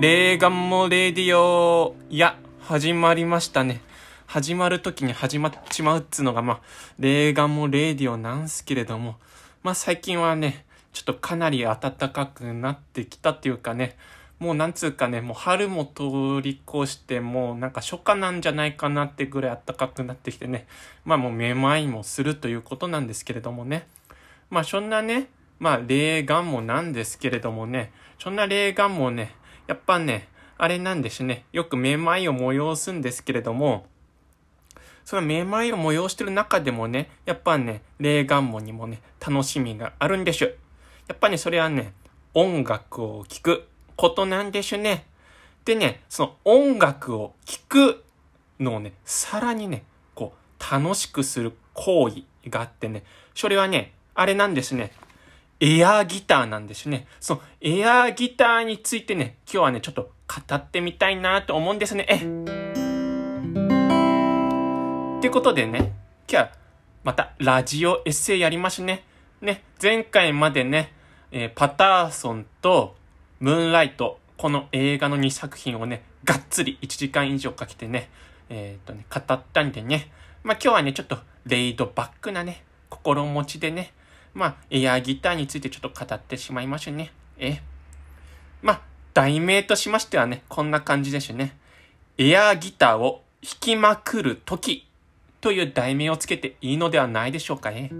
レーガンモレディオ。いや、始まりましたね。始まる時に始まっちまうっつうのが、まあ、レーガンモレディオなんすけれども、まあ最近はね、ちょっとかなり暖かくなってきたっていうかね、もうなんつうかね、もう春も通り越して、もうなんか初夏なんじゃないかなってぐらい暖かくなってきてね、まあもうめまいもするということなんですけれどもね。まあそんなね、まあ霊眼もなんですけれどもね、そんな霊眼もね、やっぱね、あれなんですね、よくめまいを催すんですけれども、そのめまいを催してる中でもね、やっぱね、霊眼もにもね、楽しみがあるんでしゅ。やっぱね、それはね、音楽を聴くことなんでしゅね。でね、その音楽を聴くのをね、さらにね、こう、楽しくする行為があってね、それはね、あれなんですね。エアーギターなんですね。そのエアーギターについてね、今日はね、ちょっと語ってみたいなと思うんですね。えってことでね、今日はまたラジオエッセイやりますね。ね、前回までね、えー、パターソンとムーンライト、この映画の2作品をね、がっつり1時間以上かけてね、えっ、とね、語ったんでね、まあ今日はね、ちょっとレイドバックなね、心持ちでね、まあエアギターについてちょっと語ってしまいましょうね。え？まあ、題名としましてはね、こんな感じですね。エアギターを弾きまくるときという題名をつけていいのではないでしょうかね。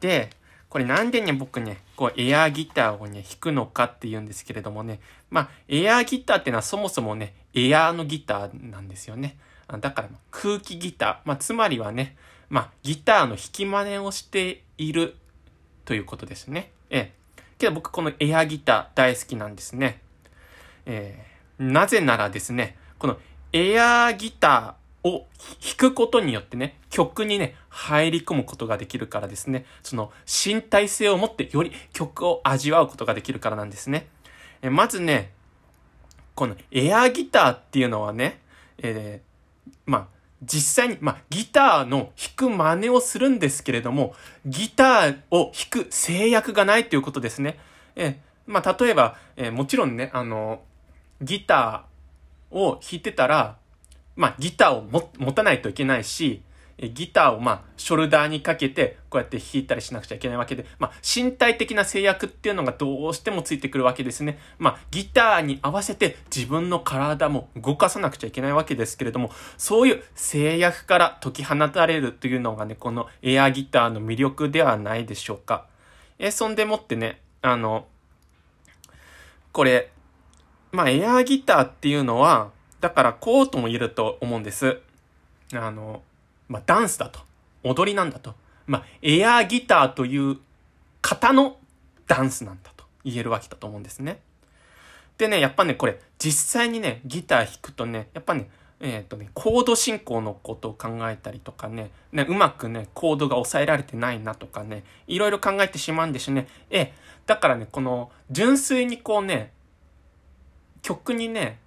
で、これなんでね、僕ね、こう、エアギターをね、弾くのかって言うんですけれどもね。まあ、エアギターってのはそもそもね、エアーのギターなんですよね。だから、空気ギター。まあ、つまりはね、まあ、ギターの弾き真似をしているということですね。ええ。けど僕このエアギター大好きなんですね。えー、なぜならですね、このエアギター、を弾くことによってね、曲にね、入り込むことができるからですね、その身体性を持ってより曲を味わうことができるからなんですね。えまずね、このエアギターっていうのはね、えー、まあ、実際に、まあ、ギターの弾く真似をするんですけれども、ギターを弾く制約がないということですね。えまあ、例えば、え、もちろんね、あの、ギターを弾いてたら、まあ、ギターを持たないといけないし、ギターをまあ、ショルダーにかけて、こうやって弾いたりしなくちゃいけないわけで、まあ、身体的な制約っていうのがどうしてもついてくるわけですね。まあ、ギターに合わせて自分の体も動かさなくちゃいけないわけですけれども、そういう制約から解き放たれるというのがね、このエアギターの魅力ではないでしょうか。え、そんでもってね、あの、これ、まあ、エアギターっていうのは、だからこうとも言えると思うんです。あの、まあ、ダンスだと。踊りなんだと。まあ、エアーギターという型のダンスなんだと言えるわけだと思うんですね。でね、やっぱね、これ、実際にね、ギター弾くとね、やっぱね、えっ、ー、とね、コード進行のことを考えたりとかね、ね、うまくね、コードが抑えられてないなとかね、いろいろ考えてしまうんですね。え、だからね、この、純粋にこうね、曲にね、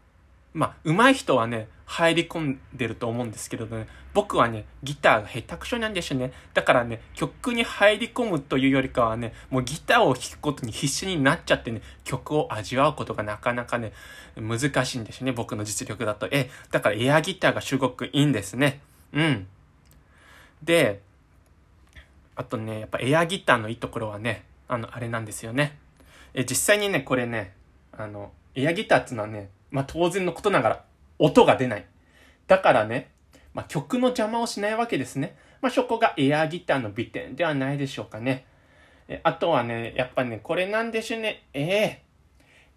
まあ、上手い人はね、入り込んでると思うんですけどね、僕はね、ギターが下手くそなんですよね。だからね、曲に入り込むというよりかはね、もうギターを弾くことに必死になっちゃってね、曲を味わうことがなかなかね、難しいんですね、僕の実力だと。え、だからエアギターがすごくいいんですね。うん。で、あとね、やっぱエアギターのいいところはね、あの、あれなんですよね。え、実際にね、これね、あの、エアギターっていうのはね、まあ当然のことながら音が出ない。だからね、まあ曲の邪魔をしないわけですね。まあそこがエアギターの美点ではないでしょうかね。あとはね、やっぱね、これなんでしょうね。え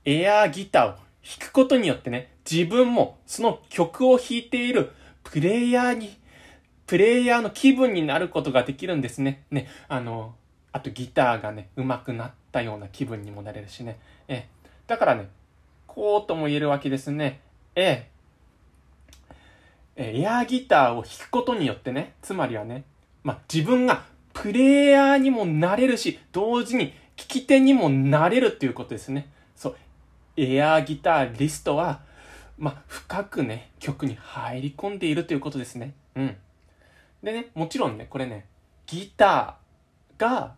えー、エアギターを弾くことによってね、自分もその曲を弾いているプレイヤーに、プレイヤーの気分になることができるんですね。ね、あの、あとギターがね、上手くなったような気分にもなれるしね。えだからね、こうとも言えるわけですね。ええ。エアギターを弾くことによってね、つまりはね、まあ、自分がプレイヤーにもなれるし、同時に聞き手にもなれるっていうことですね。そう。エアギターリストは、まあ、深くね、曲に入り込んでいるということですね。うん。でね、もちろんね、これね、ギターが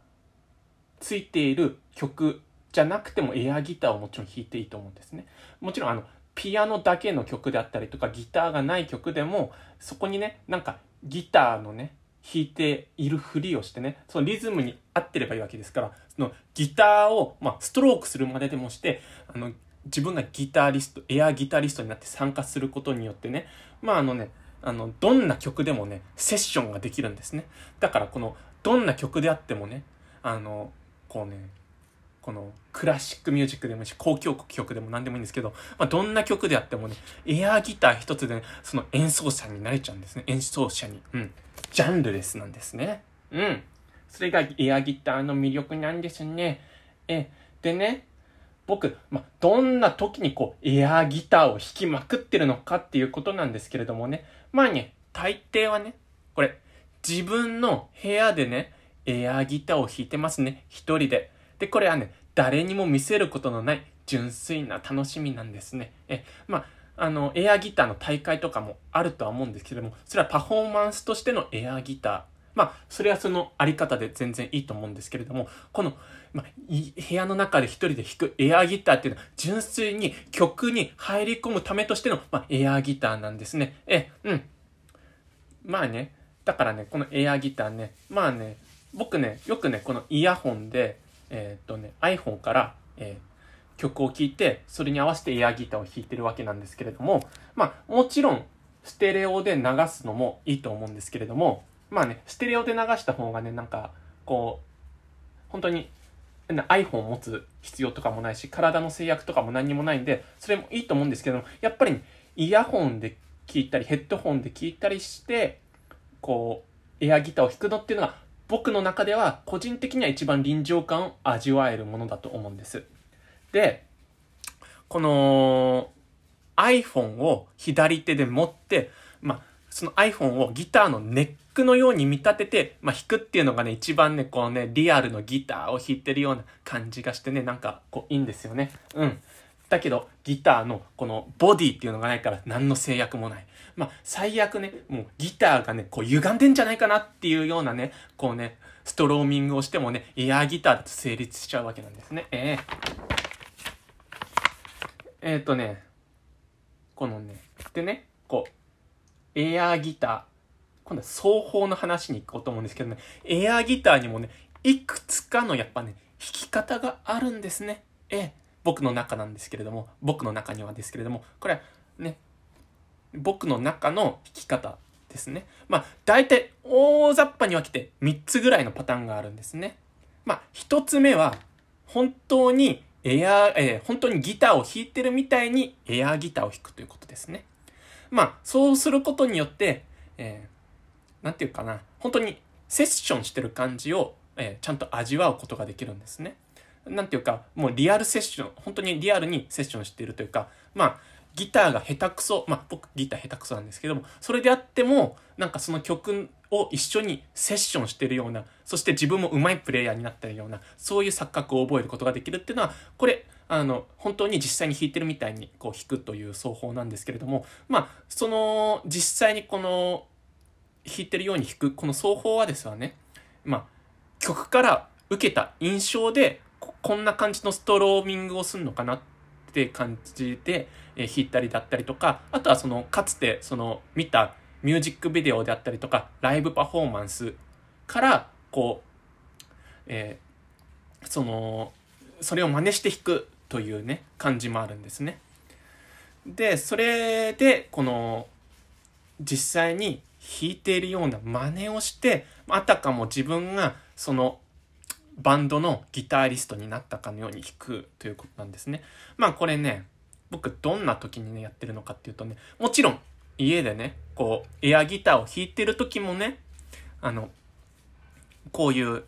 ついている曲じゃなくてもエアギターをもちろん弾いていいと思うんですね。もちろんあの、ピアノだけの曲であったりとか、ギターがない曲でも、そこにね、なんかギターのね、弾いているふりをしてね、そのリズムに合ってればいいわけですから、そのギターを、まあ、ストロークするまででもして、あの、自分がギタリスト、エアギタリストになって参加することによってね、まああのね、あの、どんな曲でもね、セッションができるんですね。だからこの、どんな曲であってもね、あの、こうね、このクラシックミュージックでもいいし、公共曲でも何でもいいんですけど、まあ、どんな曲であってもね、エアギター一つでね、その演奏者になれちゃうんですね。演奏者に。うん。ジャンルレスなんですね。うん。それがエアギターの魅力なんですね。え、でね、僕、まあ、どんな時にこう、エアギターを弾きまくってるのかっていうことなんですけれどもね。まあね、大抵はね、これ、自分の部屋でね、エアギターを弾いてますね。一人で。で、これはね、誰にも見せることのない純粋な楽しみなんですね。え、まあ、あの、エアギターの大会とかもあるとは思うんですけども、それはパフォーマンスとしてのエアギター。まあ、それはそのあり方で全然いいと思うんですけれども、この、まあ、部屋の中で一人で弾くエアギターっていうのは、純粋に曲に入り込むためとしての、まあ、エアギターなんですね。え、うん。まあね、だからね、このエアギターね、まあね、僕ね、よくね、このイヤホンで、えー、っとね、iPhone から、えー、曲を聴いて、それに合わせてエアギターを弾いてるわけなんですけれども、まあ、もちろん、ステレオで流すのもいいと思うんですけれども、まあね、ステレオで流した方がね、なんか、こう、本当に、iPhone を持つ必要とかもないし、体の制約とかも何にもないんで、それもいいと思うんですけども、やっぱり、ね、イヤホンで聞いたり、ヘッドホンで聞いたりして、こう、エアギターを弾くのっていうのが僕の中では個人的には一番臨場感を味わえるものだと思うんです。で、この iPhone を左手で持って、まあ、その iPhone をギターのネックのように見立てて、まあ、弾くっていうのがね、一番ね、こうね、リアルのギターを弾いてるような感じがしてね、なんか、こう、いいんですよね。うん。だけど、ギターのこのボディっていうのがないから何の制約もない。まあ、最悪ね、もうギターがね、こう歪んでんじゃないかなっていうようなね、こうね、ストローミングをしてもね、エアギターだと成立しちゃうわけなんですね。えー、えー、とね、このね、でね、こう、エアギター、今度は双方の話に行こうと思うんですけどね、エアギターにもね、いくつかのやっぱね、弾き方があるんですね。ええ僕の中なんですけれども、僕の中にはですけれども、これはね、僕の中の弾き方ですね。まあ、大体大雑把に分けて3つぐらいのパターンがあるんですね。まあ、1つ目は、本当にエア、えー、本当にギターを弾いてるみたいにエアギターを弾くということですね。まあ、そうすることによって、えー、なんていうかな、本当にセッションしてる感じを、えー、ちゃんと味わうことができるんですね。なんていうか、もうリアルセッション、本当にリアルにセッションしているというか、まあ、ギターが下手くそ、まあ僕ギター下手くそなんですけども、それであっても、なんかその曲を一緒にセッションしてるような、そして自分も上手いプレイヤーになってるような、そういう錯覚を覚えることができるっていうのは、これ、あの、本当に実際に弾いてるみたいにこう弾くという奏法なんですけれども、まあ、その、実際にこの、弾いてるように弾く、この奏法はですわね、まあ、曲から受けた印象でこんな感じのストローミングをするのかなって感じで、え弾いたりだったりとか、あとはその、かつてその、見たミュージックビデオであったりとか、ライブパフォーマンスから、こう、えー、その、それを真似して弾くというね、感じもあるんですね。で、それで、この、実際に弾いているような真似をして、あたかも自分がそのバンドのギタリストになったかのように弾くということなんですね。まあこれね、僕どんな時にね、やってるのかっていうとね、もちろん家でね、こう、エアギターを弾いてる時もね、あの、こういう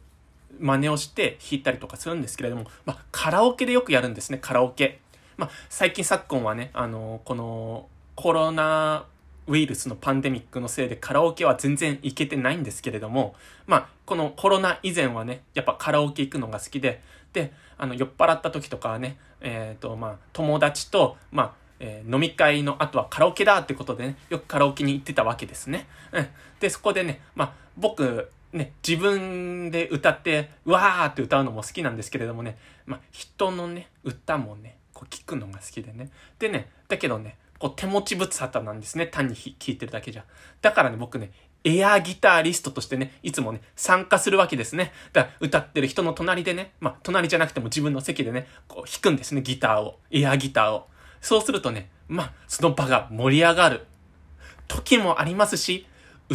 真似をして弾いたりとかするんですけれども、まあカラオケでよくやるんですね、カラオケ。まあ最近昨今はね、あの、このコロナウイルスのパンデミックのせいでカラオケは全然行けてないんですけれども、まあ、このコロナ以前はね、やっぱカラオケ行くのが好きで、で、あの、酔っ払った時とかはね、えっ、ー、と、まあ、友達と、まあ、えー、飲み会の後はカラオケだってことでね、よくカラオケに行ってたわけですね。うん。で、そこでね、まあ、僕ね、自分で歌って、わーって歌うのも好きなんですけれどもね、まあ、人のね、歌もね、こう聞くのが好きでね。でね、だけどね、こう手持ち物沙汰なんですね。単に弾いてるだけじゃ。だからね、僕ね、エアギタリストとしてね、いつもね、参加するわけですね。だから歌ってる人の隣でね、まあ、隣じゃなくても自分の席でね、こう弾くんですね、ギターを。エアギターを。そうするとね、まあ、その場が盛り上がる時もありますし、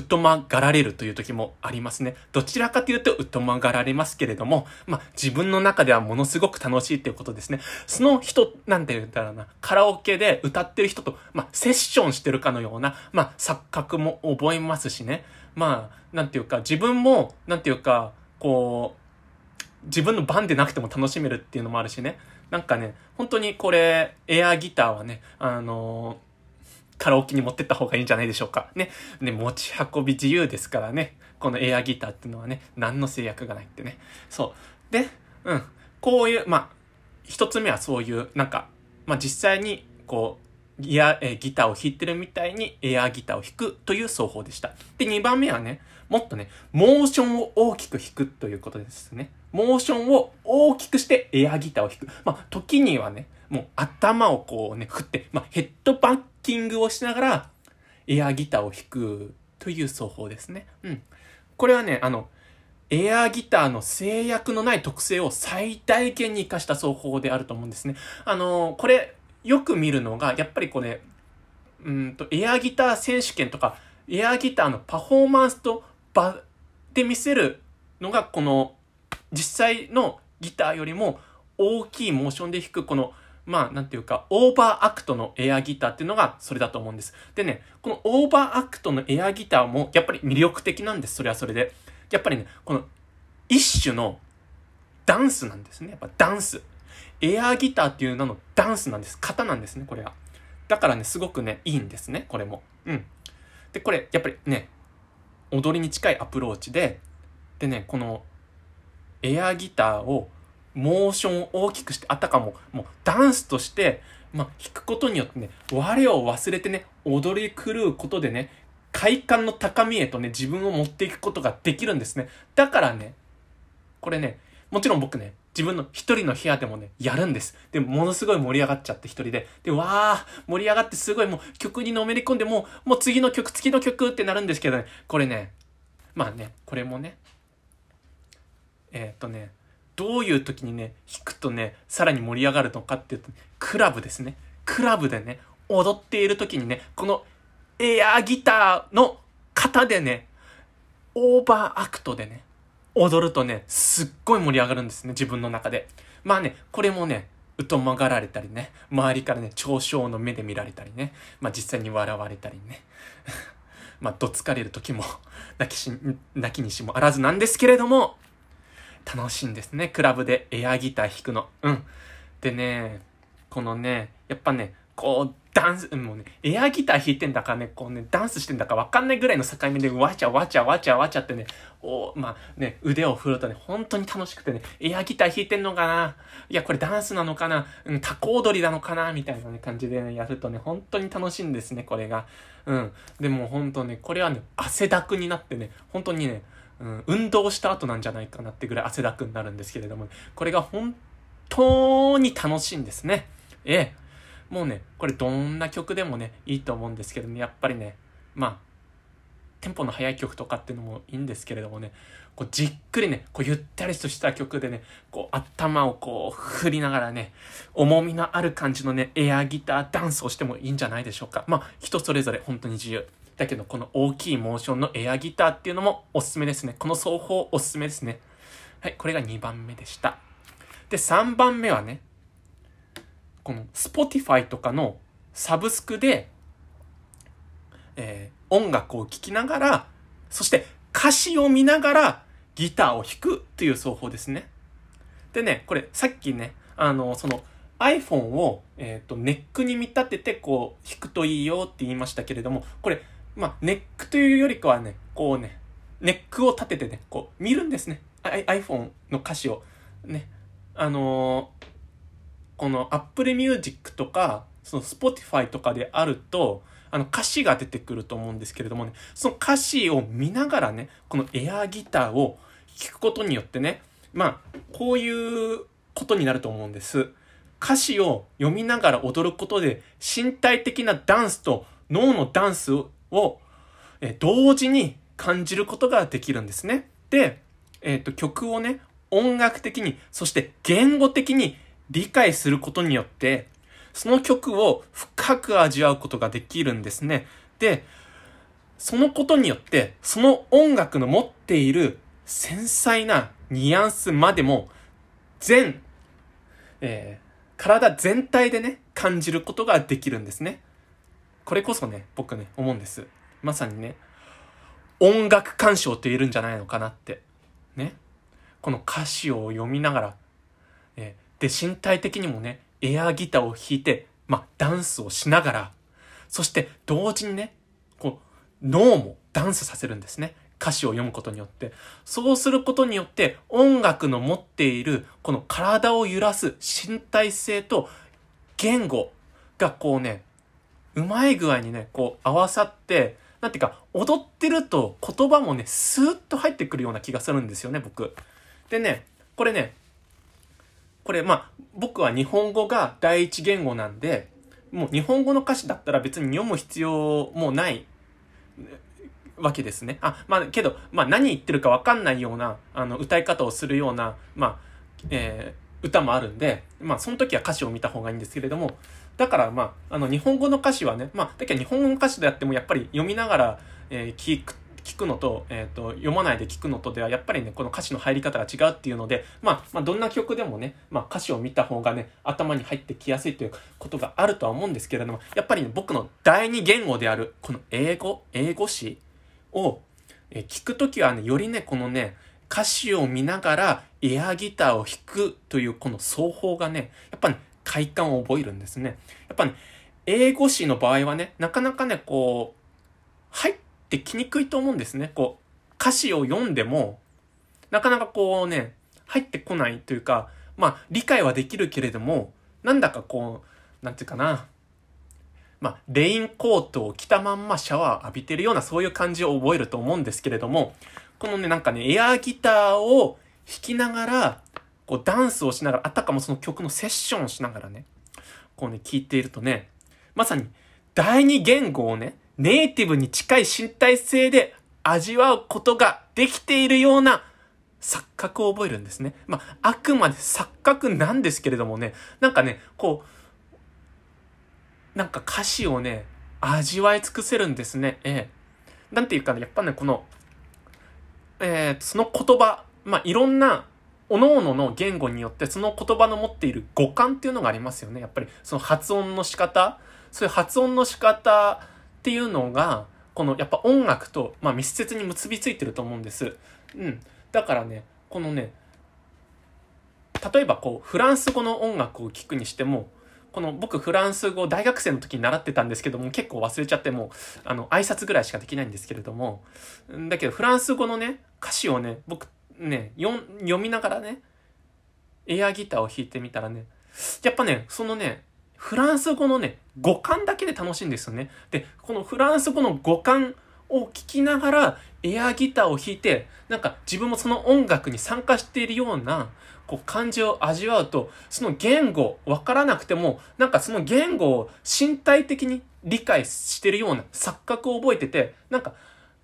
疎まがられるという時もありますね。どちらかというと疎まがられますけれども、まあ、自分の中ではものすごく楽しいっていうことですね。その人、なんて言うんだろうな、カラオケで歌ってる人と、まあ、セッションしてるかのような、まあ、錯覚も覚えますしね。まあ、なんていうか、自分も、なんていうか、こう、自分の番でなくても楽しめるっていうのもあるしね。なんかね、本当にこれ、エアギターはね、あのーカラオケに持ってった方がいいんじゃないでしょうか。ね。ね、持ち運び自由ですからね。このエアギターっていうのはね、何の制約がないってね。そう。で、うん。こういう、まあ、一つ目はそういう、なんか、まあ実際に、こう、ギア、えギターを弾いてるみたいにエアギターを弾くという奏法でした。で、2番目はね、もっとね、モーションを大きく弾くということですね。モーションを大きくしてエアギターを弾く。まあ、時にはね、もう頭をこうね、振って、まあ、ヘッドバッキングをしながら、エアギターを弾くという奏法ですね。うん。これはね、あの、エアギターの制約のない特性を最大限に活かした奏法であると思うんですね。あの、これ、よく見るのが、やっぱりこれ、うんと、エアギター選手権とか、エアギターのパフォーマンスと場で見せるのが、この、実際のギターよりも大きいモーションで弾く、この、まあ、なんていうか、オーバーアクトのエアギターっていうのがそれだと思うんです。でね、このオーバーアクトのエアギターもやっぱり魅力的なんです。それはそれで。やっぱりね、この一種のダンスなんですね。やっぱダンス。エアギターっていう名のダンスなんです。型なんですね、これは。だからね、すごくね、いいんですね、これも。うん。で、これ、やっぱりね、踊りに近いアプローチで、でね、このエアギターをモーションを大きくして、あたかも、もうダンスとして、まあ、弾くことによってね、我を忘れてね、踊り狂うことでね、快感の高みへとね、自分を持っていくことができるんですね。だからね、これね、もちろん僕ね、自分の一人の部屋でもね、やるんです。で、ものすごい盛り上がっちゃって一人で。で、わー、盛り上がってすごいもう曲にのめり込んで、もう、もう次の曲、次の曲ってなるんですけどね、これね、まあね、これもね、えー、っとね、どういう時にね、弾くとね、さらに盛り上がるのかっていうと、クラブですね。クラブでね、踊っている時にね、このエアギターの型でね、オーバーアクトでね、踊るとね、すっごい盛り上がるんですね、自分の中で。まあね、これもね、疎まがられたりね、周りからね、嘲笑の目で見られたりね、まあ実際に笑われたりね。まあ、どつかれる時も泣きし、泣きにしもあらずなんですけれども、楽しいんですね。クラブでエアギター弾くの。うん。でね、このね、やっぱね、こう、ダンス、もうね、エアギター弾いてんだかね、こうね、ダンスしてんだかわかんないぐらいの境目で、わちゃわちゃわちゃわちゃってね、おまあね、腕を振るとね、本当に楽しくてね、エアギター弾いてんのかな？いや、これダンスなのかな？うん、タコ踊りなのかな？みたいな、ね、感じでね、やるとね、本当に楽しいんですね、これが。うん。でも本当ね、これはね、汗だくになってね、本当にね、うん、運動した後なんじゃないかなってぐらい汗だくになるんですけれども、これが本当に楽しいんですね。ええ。もうね、これどんな曲でもね、いいと思うんですけどね、やっぱりね、まあ、テンポの速い曲とかっていうのもいいんですけれどもね、こうじっくりね、こうゆったりとした曲でね、こう頭をこう振りながらね、重みのある感じのね、エアギターダンスをしてもいいんじゃないでしょうか。まあ、人それぞれ本当に自由。だけどこの大きいモーションのエアギターっていうのもおすすめですね。この奏法おすすめですね。はい、これが2番目でした。で、3番目はね、この Spotify とかのサブスクで、えー、音楽を聴きながら、そして歌詞を見ながらギターを弾くという奏法ですね。でね、これさっきね、あの、その iPhone を、えっ、ー、と、ネックに見立ててこう弾くといいよって言いましたけれども、これまあ、ネックというよりかはね、こうね、ネックを立ててね、こう見るんですね。iPhone の歌詞を。ね。あのー、この Apple Music とか、その Spotify とかであると、あの歌詞が出てくると思うんですけれどもね、その歌詞を見ながらね、このエアギターを弾くことによってね、まあ、こういうことになると思うんです。歌詞を読みながら踊ることで身体的なダンスと脳のダンスをを同時に感じることができるんですね。で、えっ、ー、と、曲をね、音楽的に、そして言語的に理解することによって、その曲を深く味わうことができるんですね。で、そのことによって、その音楽の持っている繊細なニュアンスまでも、全、えー、体全体でね、感じることができるんですね。これこそね、僕ね、思うんです。まさにね、音楽鑑賞って言えるんじゃないのかなって。ね。この歌詞を読みながら、え、で、身体的にもね、エアギターを弾いて、まあ、ダンスをしながら、そして同時にね、こう、脳もダンスさせるんですね。歌詞を読むことによって。そうすることによって、音楽の持っている、この体を揺らす身体性と言語がこうね、うまい具合にね、こう合わさって、なんていうか、踊ってると言葉もね、スーッと入ってくるような気がするんですよね、僕。でね、これね、これまあ、僕は日本語が第一言語なんで、もう日本語の歌詞だったら別に読む必要もないわけですね。あ、まあ、けど、まあ、何言ってるかわかんないような、あの、歌い方をするような、まあ、えー、歌もあるんで、まあ、その時は歌詞を見た方がいいんですけれども、だから、まあ、あの、日本語の歌詞はね、まあ、だけど日本語の歌詞であっても、やっぱり読みながら、えー、聞く、聞くのと、えっ、ー、と、読まないで聞くのとでは、やっぱりね、この歌詞の入り方が違うっていうので、まあ、まあ、どんな曲でもね、まあ、歌詞を見た方がね、頭に入ってきやすいということがあるとは思うんですけれども、やっぱりね、僕の第二言語である、この英語、英語詞を、え聞くときはね、よりね、このね、歌詞を見ながらエアギターを弾くというこの奏法がね、やっぱね、快感を覚えるんですね。やっぱね、英語詞の場合はね、なかなかね、こう、入ってきにくいと思うんですね。こう、歌詞を読んでも、なかなかこうね、入ってこないというか、まあ、理解はできるけれども、なんだかこう、なんていうかな、まあ、レインコートを着たまんまシャワー浴びてるようなそういう感じを覚えると思うんですけれども、このね、なんかね、エアギターを弾きながら、こうダンスをしながら、あたかもその曲のセッションをしながらね、こうね、聴いているとね、まさに第二言語をね、ネイティブに近い身体性で味わうことができているような錯覚を覚えるんですね。まあ、あくまで錯覚なんですけれどもね、なんかね、こう、なんか歌詞をね、味わい尽くせるんですね。ええ。なんていうかね、やっぱね、この、えー、その言葉、まあ、いろんな、各々の言語によってその言葉の持っている語感っていうのがありますよね。やっぱりその発音の仕方、そういう発音の仕方っていうのが、このやっぱ音楽と、まあ、密接に結びついてると思うんです。うん。だからね、このね、例えばこう、フランス語の音楽を聴くにしても、この僕フランス語大学生の時に習ってたんですけども結構忘れちゃってもうあの挨拶ぐらいしかできないんですけれどもだけどフランス語のね歌詞をね僕ね読みながらねエアギターを弾いてみたらねやっぱねそのねフランス語のね語感だけで楽しいんですよね。でこのフランス語の語感を聞きながらエアギターを弾いてなんか自分もその音楽に参加しているようなこう感じを味わうと、その言語わからなくても、なんかその言語を身体的に理解してるような錯覚を覚えてて、なんか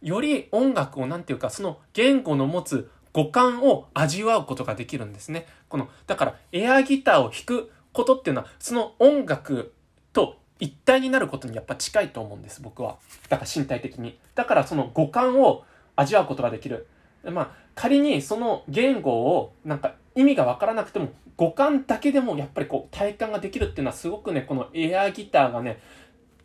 より音楽をなんていうか、その言語の持つ五感を味わうことができるんですね。この、だからエアギターを弾くことっていうのは、その音楽と一体になることにやっぱ近いと思うんです、僕は。だから身体的に。だからその五感を味わうことができる。まあ、仮にその言語をなんか意味がわからなくても五感だけでもやっぱりこう体感ができるっていうのはすごくね、このエアギターがね、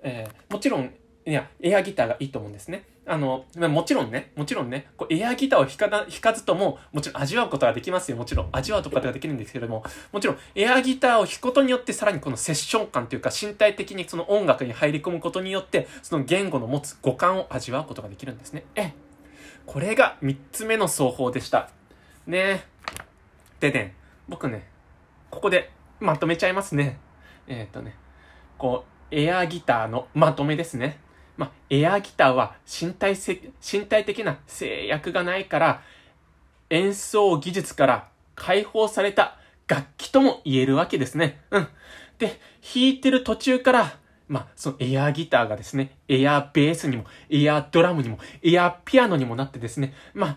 えー、もちろん、いや、エアギターがいいと思うんですね。あの、もちろんね、もちろんね、こうエアギターを弾か弾かずとも、もちろん味わうことができますよ。もちろん。味わうことができるんですけれども、もちろん、エアギターを弾くことによって、さらにこのセッション感というか、身体的にその音楽に入り込むことによって、その言語の持つ五感を味わうことができるんですね。えこれが3つ目の奏法でした。ねでね、僕ね、ここでまとめちゃいますね。えっ、ー、とね、こう、エアギターのまとめですね。まあ、エアギターは身体せ、身体的な制約がないから、演奏技術から解放された楽器とも言えるわけですね。うん。で、弾いてる途中から、まあ、そのエアギターがですね、エアベースにも、エアドラムにも、エアピアノにもなってですね、まあ、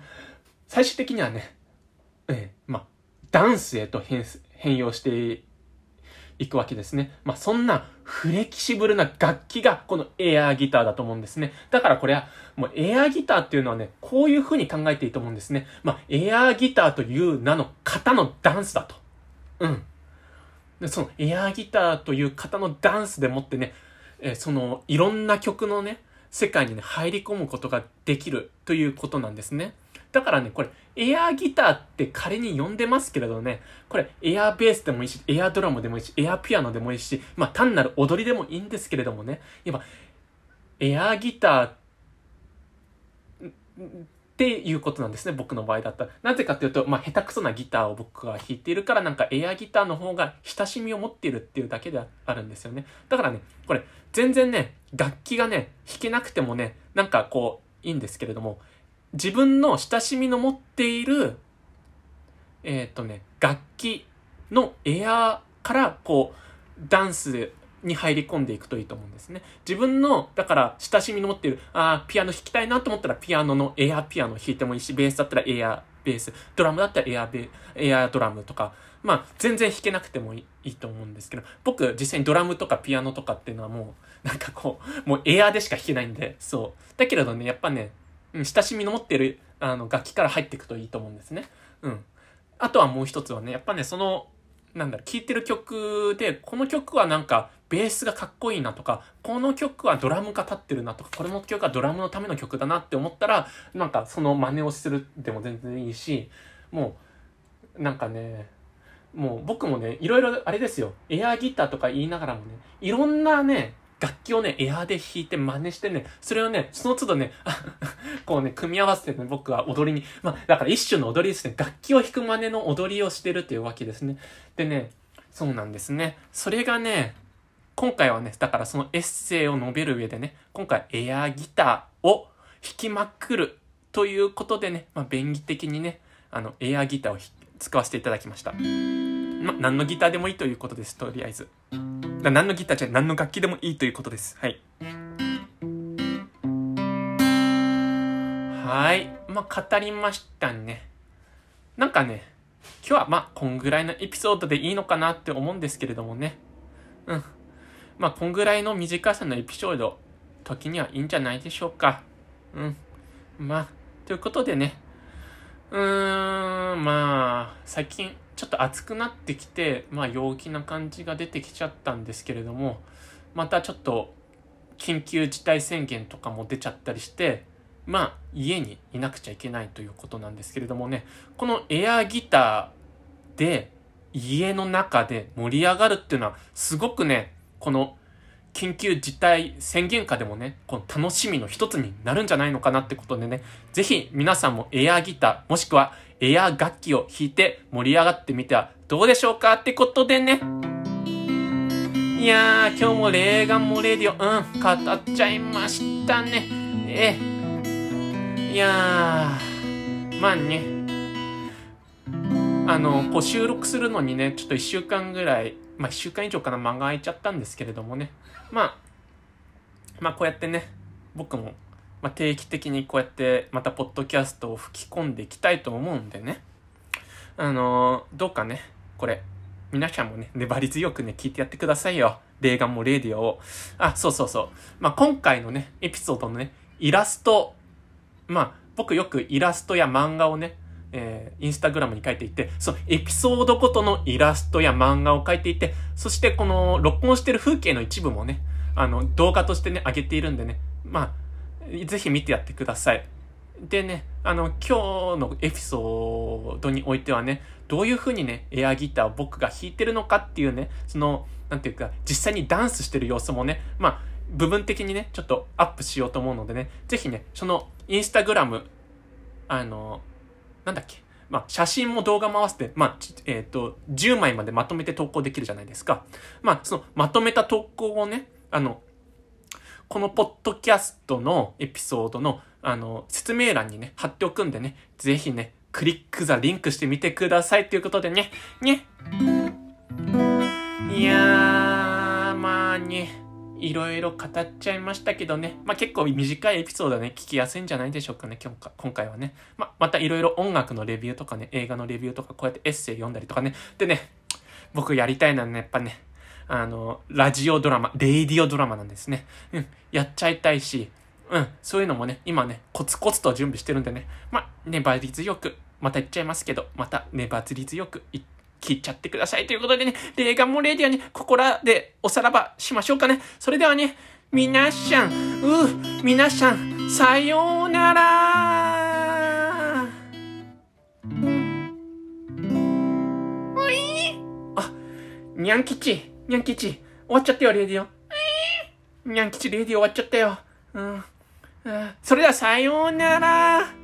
最終的にはね、えー、まあ、ダンスへと変、変容していくわけですね。まあ、そんなフレキシブルな楽器がこのエアーギターだと思うんですね。だからこれは、もうエアギターっていうのはね、こういう風に考えていいと思うんですね。まあ、エアーギターという名の型のダンスだと。うん。で、そのエアーギターという型のダンスでもってね、え、その、いろんな曲のね、世界にね、入り込むことができるということなんですね。だからね、これ、エアギターって仮に呼んでますけれどね、これ、エアベースでもいいし、エアドラムでもいいし、エアピアノでもいいし、まあ単なる踊りでもいいんですけれどもね、今、エアギターっていうことなんですね、僕の場合だったら。なぜかというと、まあ下手くそなギターを僕が弾いているから、なんかエアギターの方が親しみを持っているっていうだけであるんですよね。だからね、これ、全然ね、楽器がね、弾けなくてもね、なんかこう、いいんですけれども、自分の親しみの持っている、えっ、ー、とね、楽器のエアーから、こう、ダンスに入り込んでいくといいと思うんですね。自分の、だから親しみの持っている、ああ、ピアノ弾きたいなと思ったらピアノのエアピアノ弾いてもいいし、ベースだったらエアベース、ドラムだったらエアベエアドラムとか、まあ、全然弾けなくてもいいと思うんですけど、僕、実際にドラムとかピアノとかっていうのはもう、なんかこう、もうエアでしか弾けないんで、そう。だけれどね、やっぱね、親しみの持ってるあの楽器から入っていくといいと思うんですね。うん。あとはもう一つはね、やっぱね、その、なんだろう、聴いてる曲で、この曲はなんか、ベースがかっこいいなとか、この曲はドラムが立ってるなとか、これの曲はドラムのための曲だなって思ったら、なんかその真似をするでも全然いいし、もう、なんかね、もう僕もね、いろいろあれですよ、エアギターとか言いながらもね、いろんなね、楽器をね、エアーで弾いて真似してね、それをね、その都度ね、こうね、組み合わせてね、僕は踊りに、まあ、だから一種の踊りですね。楽器を弾く真似の踊りをしてるっていうわけですね。でね、そうなんですね。それがね、今回はね、だからそのエッセイを述べる上でね、今回エアギターを弾きまくるということでね、まあ、便宜的にね、あの、エアギターを使わせていただきました。ま、何のギターでもいいということです、とりあえず。何のギターじゃ何の楽器でもいいということです。はい。はい。まあ、語りましたね。なんかね、今日はまあ、こんぐらいのエピソードでいいのかなって思うんですけれどもね。うん。まあ、こんぐらいの短さのエピソード、時にはいいんじゃないでしょうか。うん。まあ、ということでね。うーん、まあ、最近、ちょっと暑くなってきて、まあ陽気な感じが出てきちゃったんですけれども、またちょっと緊急事態宣言とかも出ちゃったりして、まあ家にいなくちゃいけないということなんですけれどもね、このエアギターで家の中で盛り上がるっていうのはすごくね、この緊急事態宣言下でもね、この楽しみの一つになるんじゃないのかなってことでね、ぜひ皆さんもエアギター、もしくはエア楽器を弾いて盛り上がってみてはどうでしょうかってことでね。いやー、今日も霊眼もレディオ、うん、語っちゃいましたね。ええ。いやー、まあね。あの、こう収録するのにね、ちょっと一週間ぐらい、まあ一週間以上かな、間が空いちゃったんですけれどもね。まあ、まあこうやってね、僕もまあ、定期的にこうやってまたポッドキャストを吹き込んでいきたいと思うんでね。あのー、どうかね、これ、皆さんもね、粘り強くね、聞いてやってくださいよ。霊眼もレディオを。あ、そうそうそう。まあ、今回のね、エピソードのね、イラスト。まあ、僕よくイラストや漫画をね、えー、インスタグラムに書いていて、そのエピソードごとのイラストや漫画を書いていて、そしてこの録音してる風景の一部もね、あの、動画としてね、上げているんでね、まあ、ぜひ見てやってください。でね、あの、今日のエピソードにおいてはね、どういう風にね、エアギターを僕が弾いてるのかっていうね、その、なんていうか、実際にダンスしてる様子もね、まあ、部分的にね、ちょっとアップしようと思うのでね、ぜひね、その、インスタグラム、あの、なんだっけ、まあ、写真も動画も合わせて、まあ、えっ、ー、と、10枚までまとめて投稿できるじゃないですか。まあ、その、まとめた投稿をね、あの、このポッドキャストのエピソードの、あの、説明欄にね、貼っておくんでね、ぜひね、クリックザリンクしてみてくださいということでね、ね。いやー、まあね。いろいろ語っちゃいましたけどね。まあ、結構短いエピソードね、聞きやすいんじゃないでしょうかね、今日今回はね。まあ、またいろいろ音楽のレビューとかね、映画のレビューとか、こうやってエッセイ読んだりとかね。でね、僕やりたいのはね、やっぱね、あの、ラジオドラマ、レイディオドラマなんですね。うん、やっちゃいたいし、うん、そういうのもね、今ね、コツコツと準備してるんでね、まあ、粘り強く、また言っちゃいますけど、また粘り強く言って、聞いちゃってください。ということでね、レーガンもレディオね、ここらでおさらばしましょうかね。それではね、皆さん、う、皆さん、さようならにゃん吉、にゃんきち、終わっちゃったよ、レディオ。にゃんきち、レディオ終わっちゃったよ。うん。それではさようなら。